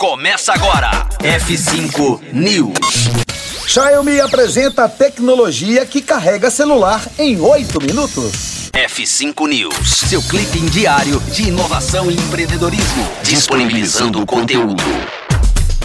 começa agora. F5 News. Xiaomi apresenta a tecnologia que carrega celular em 8 minutos. F5 News, seu clipe diário de inovação e empreendedorismo, disponibilizando o conteúdo.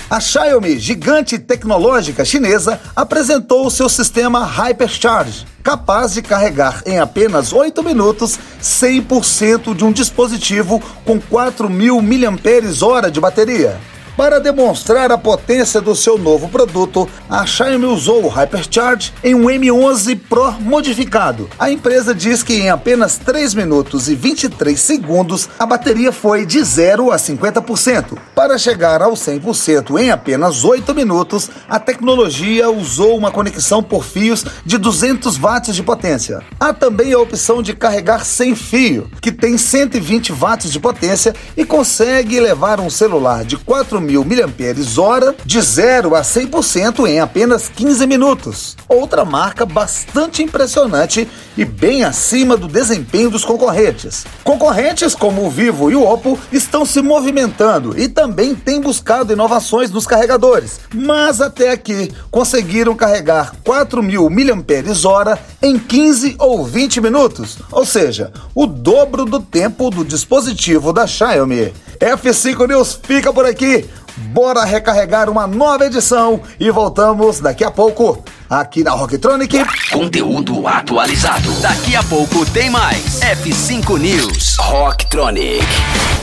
A Xiaomi, gigante tecnológica chinesa, apresentou seu sistema Hypercharge, capaz de carregar em apenas 8 minutos 100% de um dispositivo com 4.000 mAh de bateria. Para demonstrar a potência do seu novo produto, a Xiaomi usou o Hypercharge em um M11 Pro modificado. A empresa diz que em apenas 3 minutos e 23 segundos a bateria foi de 0 a 50%. Para chegar ao 100% em apenas 8 minutos, a tecnologia usou uma conexão por fios de 200 watts de potência. Há também a opção de carregar sem fio, que tem 120 watts de potência e consegue levar um celular de 4 mil mAh de 0 a 100% em apenas 15 minutos. Outra marca bastante impressionante e bem acima do desempenho dos concorrentes. Concorrentes como o Vivo e o Oppo estão se movimentando e também têm buscado inovações nos carregadores, mas até aqui conseguiram carregar 4 mil mAh em 15 ou 20 minutos, ou seja, o dobro do tempo do dispositivo da Xiaomi. F5 News fica por aqui. Bora recarregar uma nova edição e voltamos daqui a pouco aqui na Rocktronic. Conteúdo atualizado. Daqui a pouco tem mais. F5 News. Rocktronic.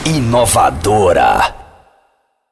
Inovadora.